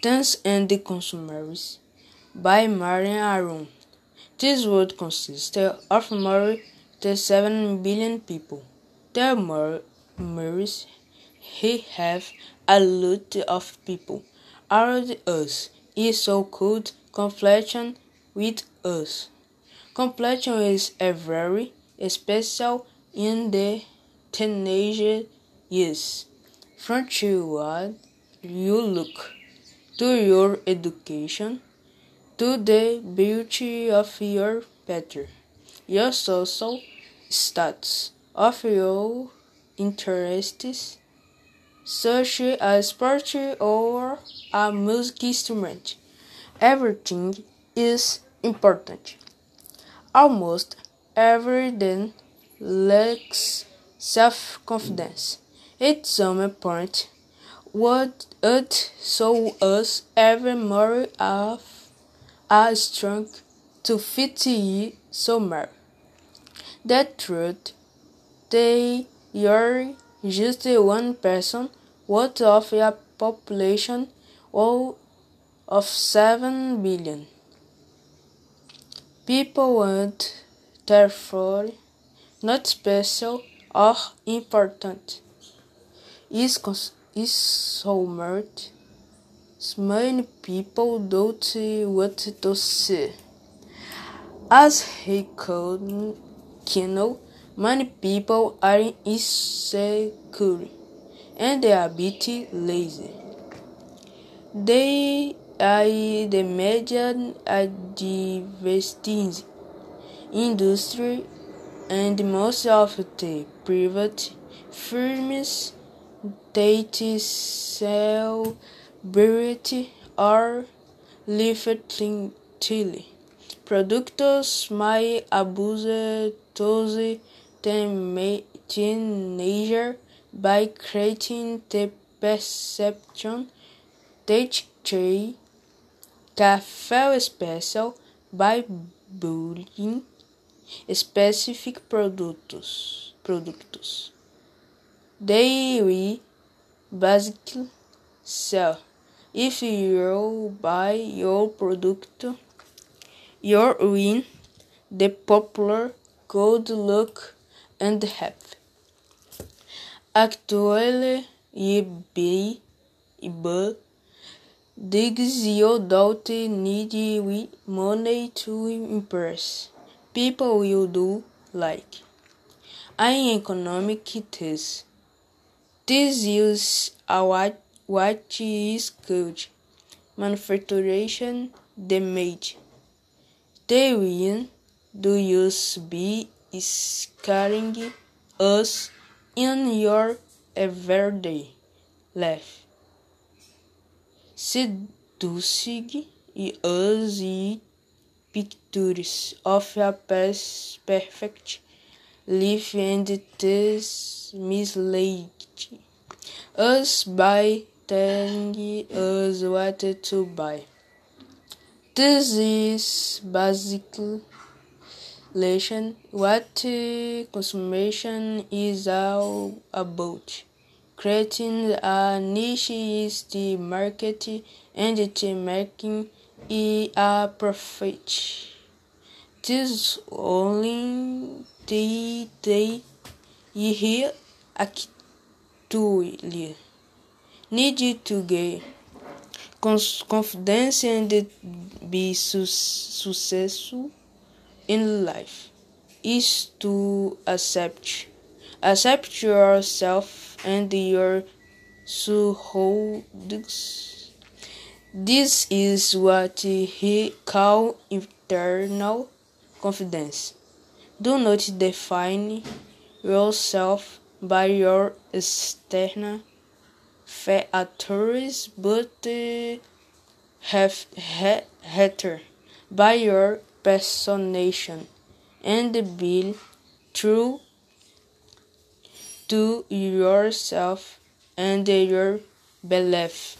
Tens and the Consumers by Marian Aron. This world consists of more than 7 billion people. There more he have a lot of people around us is so called completion with us. Completion is a very special in the teenage years. From what you look to your education, to the beauty of your picture, your social status, of your interests, such as sport or a music instrument. Everything is important. Almost everything lacks self-confidence. At some point, what it so us ever more of a strong to fit ye somewhere. The truth, they you're just one person, what of a population all of seven billion. People want, therefore, not special or important. Is is so much. Many people don't want to see. As he could know, many people are insecure and they are a bit lazy. They are the major advertising industry and most of the private firms Date Cell Bird or chili. Productos My Abuse Tose Teenager by Creating the Perception Date Café Special by Bullying Specific produtos produtos They will basically sell. If you buy your product, you win the popular good luck and health. Actually, eBay, eBay digs you don't need money to impress. People will do like an economic test. This is a what, is called manufacturing damage. The win do you be scaring us in your everyday life. Seducing us e pictures of a perfect life and this mislead us by telling us what to buy. This is basically what consumption is all about. Creating a niche is the market and the making a profit. This only the day here actually need to get confidence and be su successful in life is to accept accept yourself and your surroundings. This is what he call internal confidence. Do not define yourself by your external factors, but uh, have rather by your personation and be true to yourself and your belief.